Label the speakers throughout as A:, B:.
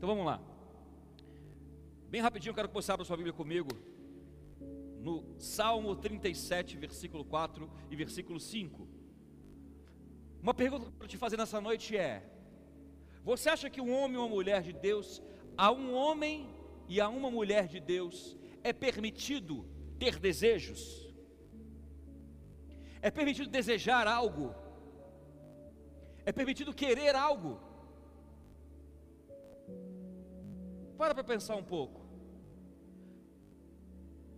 A: Então vamos lá. Bem rapidinho, eu quero que você abra sua Bíblia comigo. No Salmo 37, versículo 4 e versículo 5. Uma pergunta que eu te fazer nessa noite é: Você acha que um homem ou uma mulher de Deus, a um homem e a uma mulher de Deus, é permitido ter desejos? É permitido desejar algo? É permitido querer algo? Para para pensar um pouco.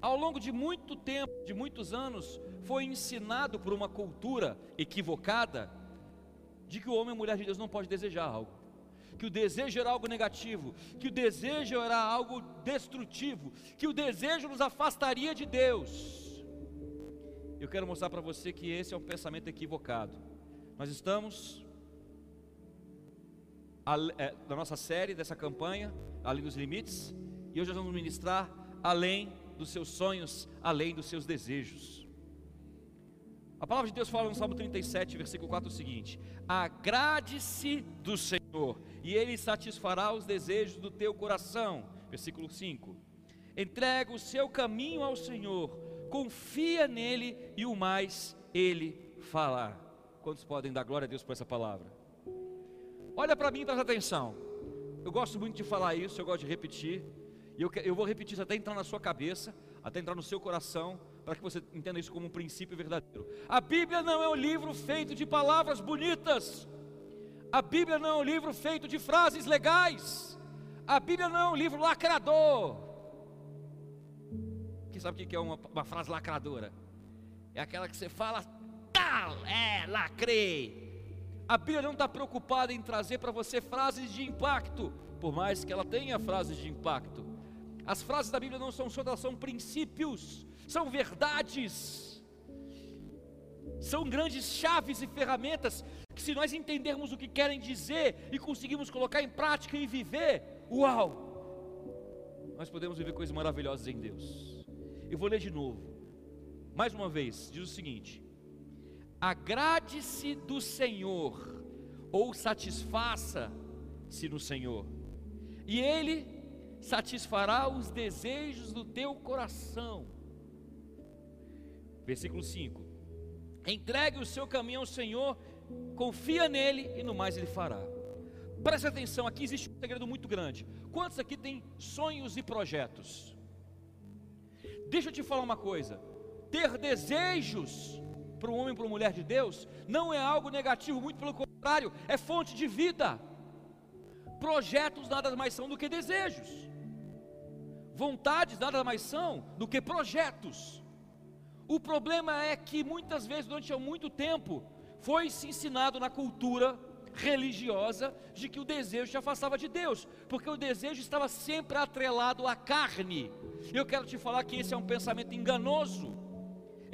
A: Ao longo de muito tempo, de muitos anos, foi ensinado por uma cultura equivocada de que o homem e a mulher de Deus não pode desejar algo, que o desejo era algo negativo, que o desejo era algo destrutivo, que o desejo nos afastaria de Deus. Eu quero mostrar para você que esse é um pensamento equivocado. Nós estamos é, na nossa série dessa campanha, Além dos Limites, e hoje nós vamos ministrar além dos seus sonhos, além dos seus desejos. A palavra de Deus fala no Salmo 37, versículo 4 o seguinte: Agrade-se do Senhor, e Ele satisfará os desejos do teu coração. Versículo 5: Entrega o seu caminho ao Senhor confia nele e o mais ele falar. Quantos podem dar glória a Deus por essa palavra? Olha para mim e presta atenção. Eu gosto muito de falar isso, eu gosto de repetir. E eu, eu vou repetir isso até entrar na sua cabeça, até entrar no seu coração, para que você entenda isso como um princípio verdadeiro. A Bíblia não é um livro feito de palavras bonitas. A Bíblia não é um livro feito de frases legais. A Bíblia não é um livro lacrador. Quem sabe o que é uma, uma frase lacradora? É aquela que você fala, tal, é, lacrei. A Bíblia não está preocupada em trazer para você frases de impacto, por mais que ela tenha frases de impacto. As frases da Bíblia não são só, são princípios, são verdades, são grandes chaves e ferramentas que, se nós entendermos o que querem dizer e conseguirmos colocar em prática e viver, uau, nós podemos viver coisas maravilhosas em Deus. Eu vou ler de novo. Mais uma vez, diz o seguinte: Agrade-se do Senhor, ou satisfaça-se no Senhor, e Ele satisfará os desejos do teu coração. Versículo 5: Entregue o seu caminho ao Senhor, confia nele e no mais Ele fará. Preste atenção, aqui existe um segredo muito grande. Quantos aqui têm sonhos e projetos? Deixa eu te falar uma coisa: ter desejos para um homem e para uma mulher de Deus não é algo negativo, muito pelo contrário, é fonte de vida. Projetos nada mais são do que desejos, vontades nada mais são do que projetos. O problema é que muitas vezes, durante muito tempo, foi se ensinado na cultura religiosa de que o desejo te afastava de Deus, porque o desejo estava sempre atrelado à carne. Eu quero te falar que esse é um pensamento enganoso.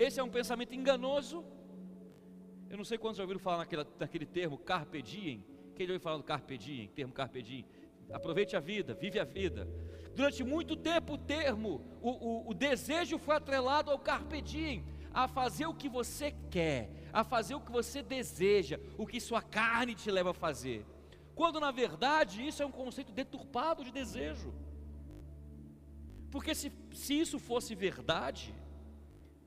A: Esse é um pensamento enganoso. Eu não sei quantos já ouviram falar naquele, naquele termo carpe diem. Quem já ouviu falar do carpe diem, termo carpe diem? Aproveite a vida, vive a vida. Durante muito tempo o termo, o, o, o desejo foi atrelado ao carpe diem, a fazer o que você quer, a fazer o que você deseja, o que sua carne te leva a fazer. Quando na verdade isso é um conceito deturpado de desejo. Porque se, se isso fosse verdade,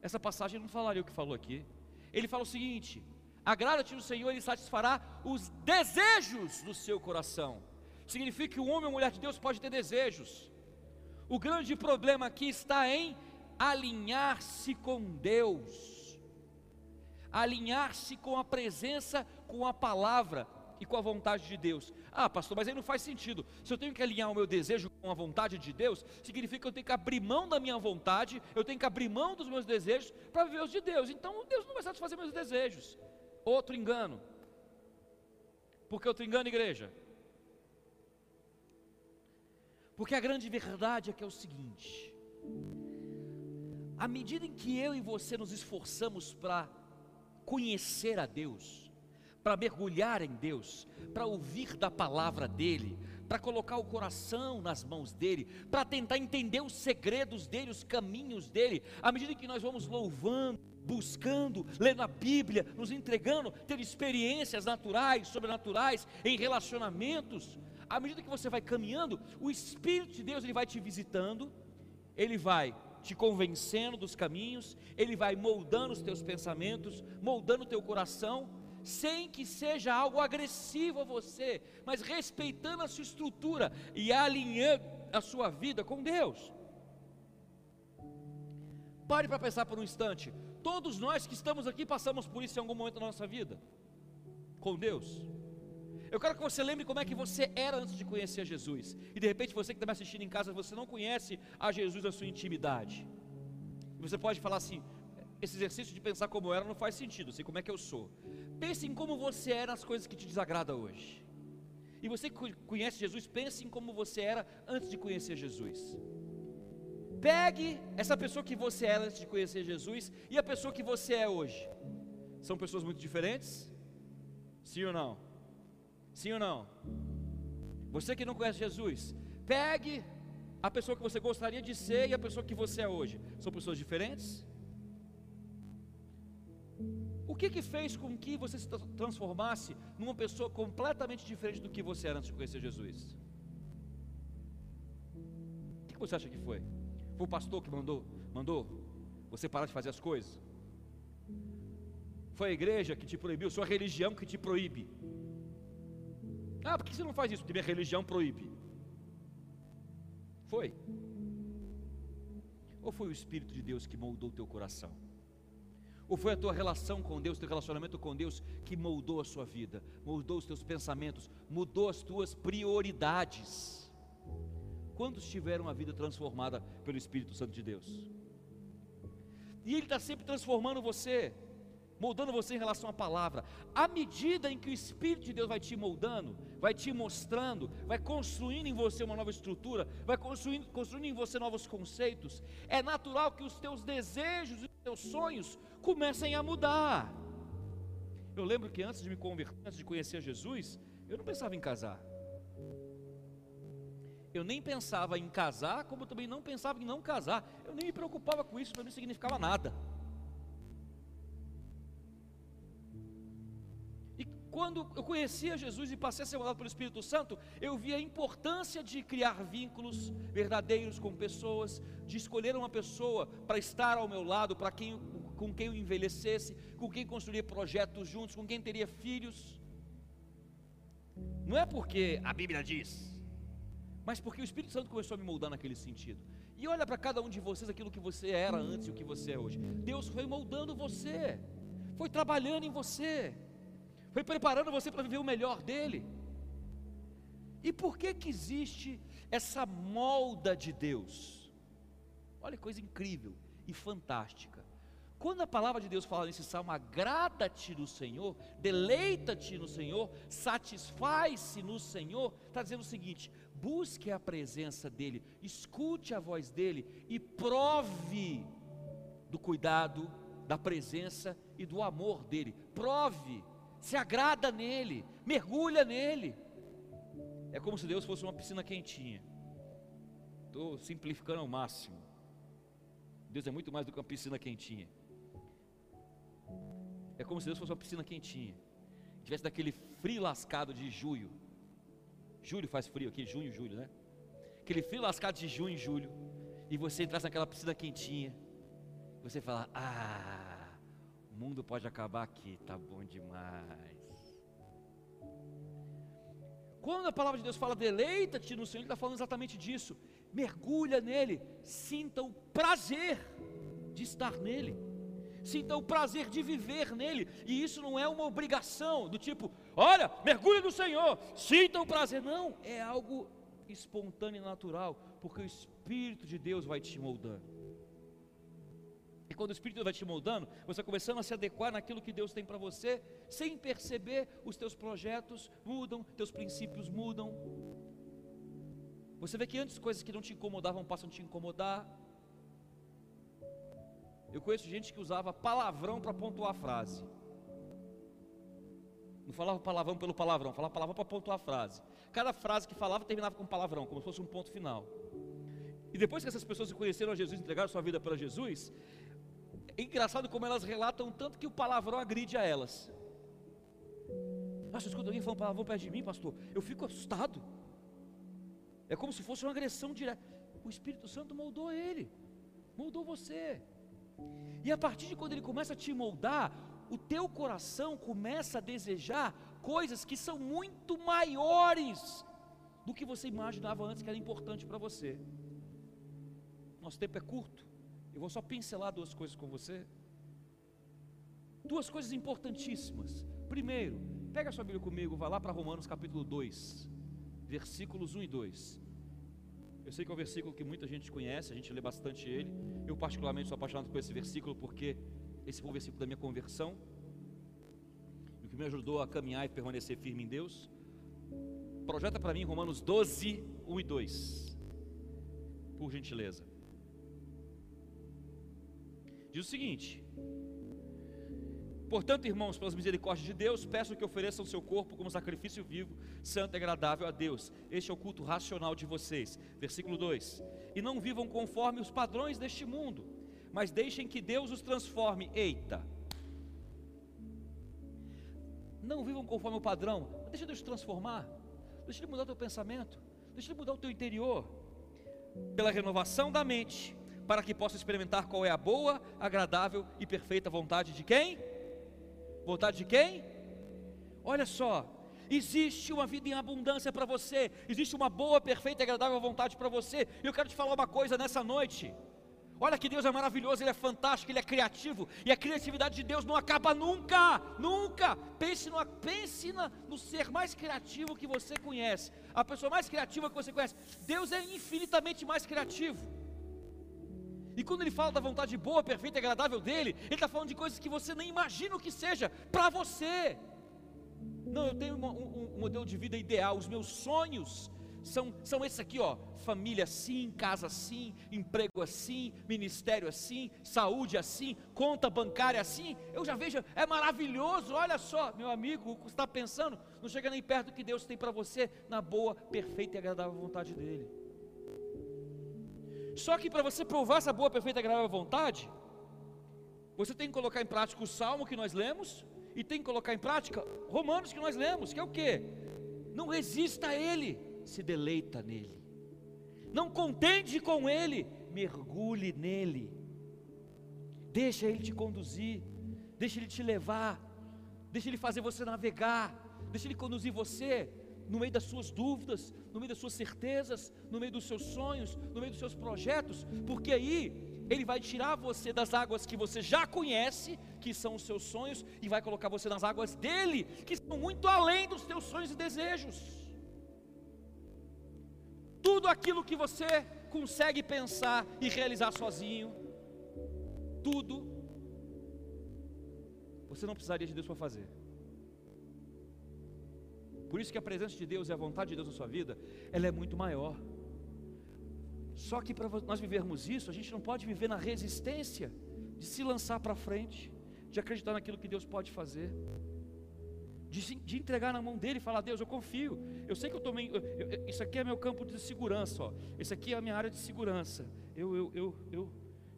A: essa passagem não falaria o que falou aqui. Ele fala o seguinte: agrada-te no Senhor, Ele satisfará os desejos do seu coração. Significa que o homem ou mulher de Deus pode ter desejos. O grande problema aqui está em alinhar-se com Deus, alinhar-se com a presença, com a palavra e com a vontade de Deus. Ah, pastor, mas aí não faz sentido. Se eu tenho que alinhar o meu desejo com a vontade de Deus, significa que eu tenho que abrir mão da minha vontade, eu tenho que abrir mão dos meus desejos para viver os de Deus. Então Deus não vai satisfazer meus desejos. Outro engano. Por que outro engano, igreja? Porque a grande verdade é que é o seguinte: à medida em que eu e você nos esforçamos para conhecer a Deus, para mergulhar em Deus, para ouvir da palavra dEle, para colocar o coração nas mãos dEle, para tentar entender os segredos dEle, os caminhos dEle, à medida que nós vamos louvando, buscando, lendo a Bíblia, nos entregando, tendo experiências naturais, sobrenaturais, em relacionamentos, À medida que você vai caminhando, o Espírito de Deus ele vai te visitando, ele vai te convencendo dos caminhos, ele vai moldando os teus pensamentos, moldando o teu coração, sem que seja algo agressivo a você, mas respeitando a sua estrutura e alinhando a sua vida com Deus. Pare para pensar por um instante. Todos nós que estamos aqui passamos por isso em algum momento da nossa vida, com Deus. Eu quero que você lembre como é que você era antes de conhecer Jesus. E de repente você que está me assistindo em casa, você não conhece a Jesus na sua intimidade. Você pode falar assim: esse exercício de pensar como era não faz sentido, sei como é que eu sou. Pense em como você era nas coisas que te desagradam hoje. E você que conhece Jesus, pense em como você era antes de conhecer Jesus. Pegue essa pessoa que você era antes de conhecer Jesus e a pessoa que você é hoje. São pessoas muito diferentes? Sim ou não? Sim ou não? Você que não conhece Jesus, pegue a pessoa que você gostaria de ser e a pessoa que você é hoje. São pessoas diferentes? O que que fez com que você se transformasse numa pessoa completamente diferente do que você era antes de conhecer Jesus? O que você acha que foi? Foi o pastor que mandou, mandou você parar de fazer as coisas? Foi a igreja que te proibiu? Sua religião que te proíbe? Ah, por que você não faz isso? Porque minha religião proíbe. Foi? Ou foi o Espírito de Deus que moldou o teu coração? Ou foi a tua relação com Deus, teu relacionamento com Deus que moldou a sua vida, moldou os teus pensamentos, mudou as tuas prioridades? Quantos tiveram a vida transformada pelo Espírito Santo de Deus? E Ele está sempre transformando você moldando você em relação à palavra. À medida em que o Espírito de Deus vai te moldando, vai te mostrando, vai construindo em você uma nova estrutura, vai construindo, construindo em você novos conceitos, é natural que os teus desejos e os teus sonhos comecem a mudar. Eu lembro que antes de me converter, antes de conhecer Jesus, eu não pensava em casar. Eu nem pensava em casar, como também não pensava em não casar. Eu nem me preocupava com isso, para mim não significava nada. quando eu conhecia Jesus e passei a ser mandado pelo Espírito Santo, eu vi a importância de criar vínculos verdadeiros com pessoas, de escolher uma pessoa para estar ao meu lado, para quem, com quem eu envelhecesse, com quem construir projetos juntos, com quem teria filhos. Não é porque a Bíblia diz, mas porque o Espírito Santo começou a me moldar naquele sentido. E olha para cada um de vocês aquilo que você era antes e o que você é hoje. Deus foi moldando você, foi trabalhando em você foi preparando você para viver o melhor dele. E por que que existe essa molda de Deus? Olha que coisa incrível e fantástica. Quando a palavra de Deus fala nesse salmo, agrada-te no Senhor, deleita-te no Senhor, satisfaz-se no Senhor, está dizendo o seguinte: busque a presença dEle, escute a voz dEle e prove do cuidado, da presença e do amor dEle. Prove se agrada nele, mergulha nele. É como se Deus fosse uma piscina quentinha. Estou simplificando ao máximo. Deus é muito mais do que uma piscina quentinha. É como se Deus fosse uma piscina quentinha. Tivesse daquele frio lascado de julho. Julho faz frio aqui, junho, julho, né? Aquele frio lascado de junho e julho. E você entrasse naquela piscina quentinha. Você fala, ah, o mundo pode acabar aqui, tá bom demais. Quando a palavra de Deus fala deleita-te no Senhor, Ele está falando exatamente disso. Mergulha nele, sinta o prazer de estar nele, sinta o prazer de viver nele, e isso não é uma obrigação do tipo, olha, mergulha no Senhor, sinta o prazer, não, é algo espontâneo e natural, porque o Espírito de Deus vai te moldando. E quando o Espírito vai te moldando, você começando a se adequar naquilo que Deus tem para você, sem perceber, os teus projetos mudam, teus princípios mudam. Você vê que antes coisas que não te incomodavam passam a te incomodar. Eu conheço gente que usava palavrão para pontuar a frase. Não falava palavrão pelo palavrão, falava palavrão para pontuar a frase. Cada frase que falava terminava com palavrão, como se fosse um ponto final. E depois que essas pessoas conheceram a Jesus, entregaram sua vida para Jesus, é engraçado como elas relatam tanto que o palavrão agride a elas. Nossa, escuta alguém falando palavrão perto de mim, pastor. Eu fico assustado. É como se fosse uma agressão direta. O Espírito Santo moldou ele, moldou você. E a partir de quando ele começa a te moldar, o teu coração começa a desejar coisas que são muito maiores do que você imaginava antes que era importante para você. Nosso tempo é curto. Eu vou só pincelar duas coisas com você. Duas coisas importantíssimas. Primeiro, pega a sua Bíblia comigo, vá lá para Romanos capítulo 2, versículos 1 e 2. Eu sei que é um versículo que muita gente conhece, a gente lê bastante ele. Eu, particularmente, sou apaixonado por esse versículo porque esse foi o versículo da minha conversão. O que me ajudou a caminhar e permanecer firme em Deus. Projeta para mim Romanos 12, 1 e 2. Por gentileza. Diz o seguinte: Portanto, irmãos, pelas misericórdias de Deus, peço que ofereçam seu corpo como sacrifício vivo, santo e agradável a Deus. Este é o culto racional de vocês. Versículo 2: E não vivam conforme os padrões deste mundo, mas deixem que Deus os transforme. Eita! Não vivam conforme o padrão, deixa Deus te transformar, deixa Ele mudar o teu pensamento, deixa Ele mudar o teu interior, pela renovação da mente, para que possa experimentar qual é a boa, agradável e perfeita vontade de quem? Vontade de quem? Olha só, existe uma vida em abundância para você, existe uma boa, perfeita e agradável vontade para você. E eu quero te falar uma coisa nessa noite. Olha que Deus é maravilhoso, Ele é fantástico, Ele é criativo, e a criatividade de Deus não acaba nunca, nunca. Pense, no, pense no ser mais criativo que você conhece, a pessoa mais criativa que você conhece. Deus é infinitamente mais criativo. E quando ele fala da vontade boa, perfeita e agradável dele, ele está falando de coisas que você nem imagina o que seja para você. Não, eu tenho um, um, um, modelo de vida ideal, os meus sonhos são, são esses aqui, ó. Família assim, casa assim, emprego assim, ministério assim, saúde assim, conta bancária assim. Eu já vejo, é maravilhoso. Olha só, meu amigo, o que está pensando, não chega nem perto do que Deus tem para você na boa, perfeita e agradável vontade dele. Só que para você provar essa boa, perfeita e agradável vontade, você tem que colocar em prática o salmo que nós lemos e tem que colocar em prática Romanos que nós lemos, que é o que? Não resista a Ele, se deleita nele. Não contente com Ele, mergulhe nele. Deixa Ele te conduzir, deixa Ele te levar, deixa Ele fazer você navegar, deixa Ele conduzir você no meio das suas dúvidas, no meio das suas certezas, no meio dos seus sonhos, no meio dos seus projetos, porque aí Ele vai tirar você das águas que você já conhece, que são os seus sonhos, e vai colocar você nas águas dele, que são muito além dos teus sonhos e desejos. Tudo aquilo que você consegue pensar e realizar sozinho, tudo, você não precisaria de Deus para fazer. Por isso que a presença de Deus e a vontade de Deus na sua vida, ela é muito maior. Só que para nós vivermos isso, a gente não pode viver na resistência de se lançar para frente, de acreditar naquilo que Deus pode fazer, de, de, entregar na mão dele e falar: Deus, eu confio. Eu sei que eu tomei. Eu, eu, isso aqui é meu campo de segurança, ó. Isso aqui é a minha área de segurança. Eu, eu, eu, eu,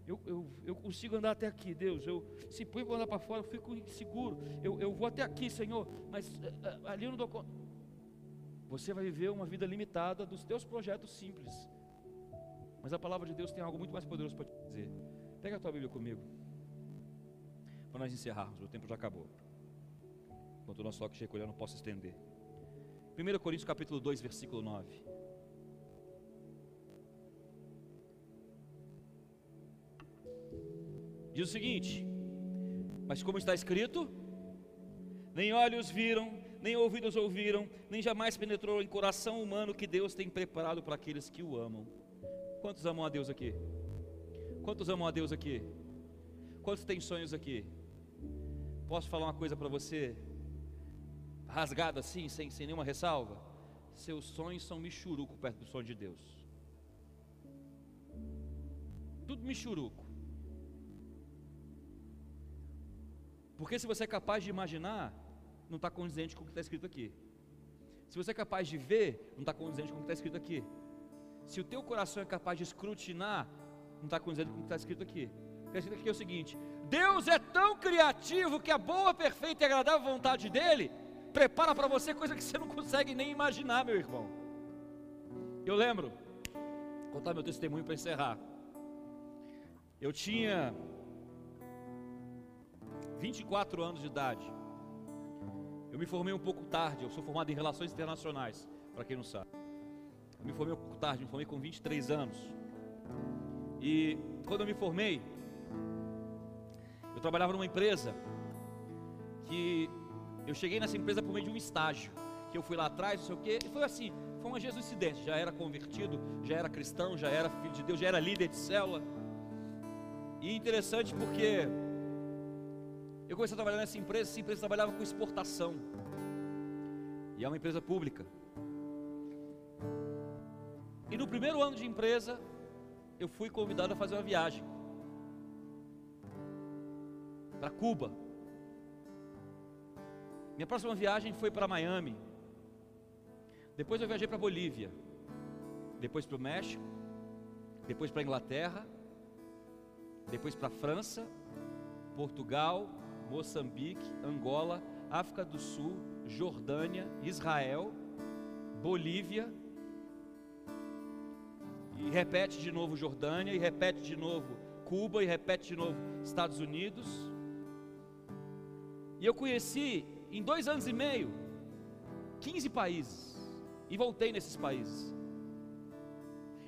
A: eu, eu, eu consigo andar até aqui, Deus. Eu se põe para andar para fora, eu fico inseguro. Eu, eu vou até aqui, Senhor, mas uh, ali eu não dou conta você vai viver uma vida limitada dos teus projetos simples. Mas a palavra de Deus tem algo muito mais poderoso para te dizer. Pega a tua Bíblia comigo. Para nós encerrarmos, o tempo já acabou. Enquanto o nosso toque recolher, eu não posso estender. 1 Coríntios capítulo 2, versículo 9. Diz o seguinte: Mas como está escrito, nem olhos viram, nem ouvidos ouviram, nem jamais penetrou em coração humano que Deus tem preparado para aqueles que o amam. Quantos amam a Deus aqui? Quantos amam a Deus aqui? Quantos têm sonhos aqui? Posso falar uma coisa para você? Rasgado assim, sem, sem nenhuma ressalva? Seus sonhos são michuruco perto do sonho de Deus. Tudo michuruco. Porque se você é capaz de imaginar, não está condizente com o que está escrito aqui. Se você é capaz de ver, não está condizente com o que está escrito aqui. Se o teu coração é capaz de escrutinar, não está condizente com o que está escrito aqui. O que está escrito aqui é o seguinte: Deus é tão criativo que a boa, perfeita e agradável vontade dele prepara para você coisa que você não consegue nem imaginar, meu irmão. Eu lembro, vou contar meu testemunho para encerrar. Eu tinha 24 anos de idade. Eu me formei um pouco tarde, eu sou formado em Relações Internacionais, para quem não sabe. Eu me formei um pouco tarde, me formei com 23 anos. E quando eu me formei, eu trabalhava numa empresa que eu cheguei nessa empresa por meio de um estágio, que eu fui lá atrás, não sei o quê, e foi assim, foi uma jesuicidência, já era convertido, já era cristão, já era filho de Deus, já era líder de célula. E interessante porque eu comecei a trabalhar nessa empresa, essa empresa trabalhava com exportação. E é uma empresa pública. E no primeiro ano de empresa, eu fui convidado a fazer uma viagem para Cuba. Minha próxima viagem foi para Miami. Depois eu viajei para Bolívia. Depois para o México. Depois para Inglaterra. Depois para França, Portugal, Moçambique, Angola, África do Sul, Jordânia, Israel, Bolívia. E repete de novo Jordânia, e repete de novo Cuba, e repete de novo Estados Unidos. E eu conheci em dois anos e meio 15 países. E voltei nesses países.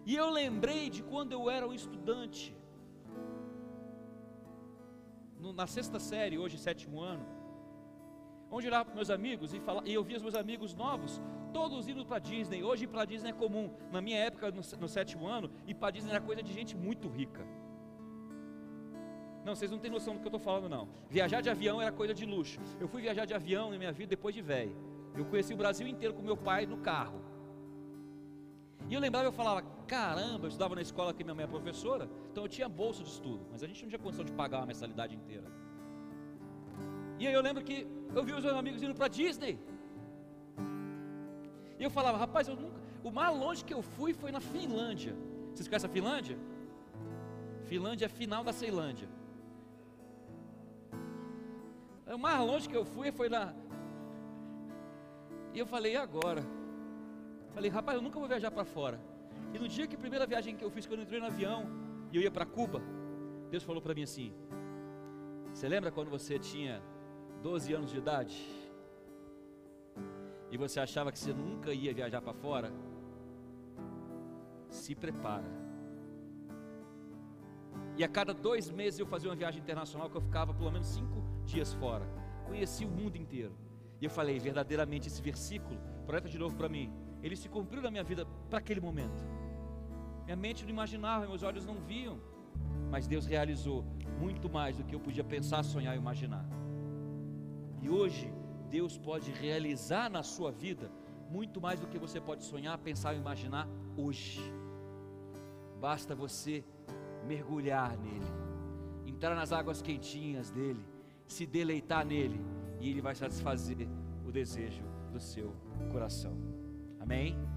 A: E eu lembrei de quando eu era um estudante. No, na sexta série, hoje sétimo ano. Onde eu olhava para meus amigos e, falava, e eu via os meus amigos novos, todos indo para Disney. Hoje para Disney é comum. Na minha época, no, no sétimo ano, ir para Disney era coisa de gente muito rica. Não, vocês não têm noção do que eu estou falando, não. Viajar de avião era coisa de luxo. Eu fui viajar de avião na minha vida depois de velho. Eu conheci o Brasil inteiro com meu pai no carro. E eu lembrava, eu falava, caramba, eu estudava na escola que minha mãe é professora, então eu tinha bolsa de estudo, mas a gente não tinha condição de pagar uma mensalidade inteira. E aí eu lembro que eu vi os meus amigos indo para Disney. E eu falava, rapaz, eu nunca. O mais longe que eu fui foi na Finlândia. Vocês conhecem a Finlândia? Finlândia é final da Ceilândia. O mais longe que eu fui foi na. E eu falei, e agora? Falei, rapaz, eu nunca vou viajar para fora. E no dia que a primeira viagem que eu fiz, quando eu entrei no avião e eu ia para Cuba, Deus falou para mim assim: Você lembra quando você tinha 12 anos de idade? E você achava que você nunca ia viajar para fora? Se prepara. E a cada dois meses eu fazia uma viagem internacional que eu ficava pelo menos cinco dias fora. Conheci o mundo inteiro. E eu falei, verdadeiramente esse versículo, projeta de novo para mim. Ele se cumpriu na minha vida para aquele momento. Minha mente não imaginava, meus olhos não viam. Mas Deus realizou muito mais do que eu podia pensar, sonhar e imaginar. E hoje, Deus pode realizar na sua vida muito mais do que você pode sonhar, pensar ou imaginar hoje. Basta você mergulhar nele, entrar nas águas quentinhas dele, se deleitar nele, e ele vai satisfazer o desejo do seu coração. Amém?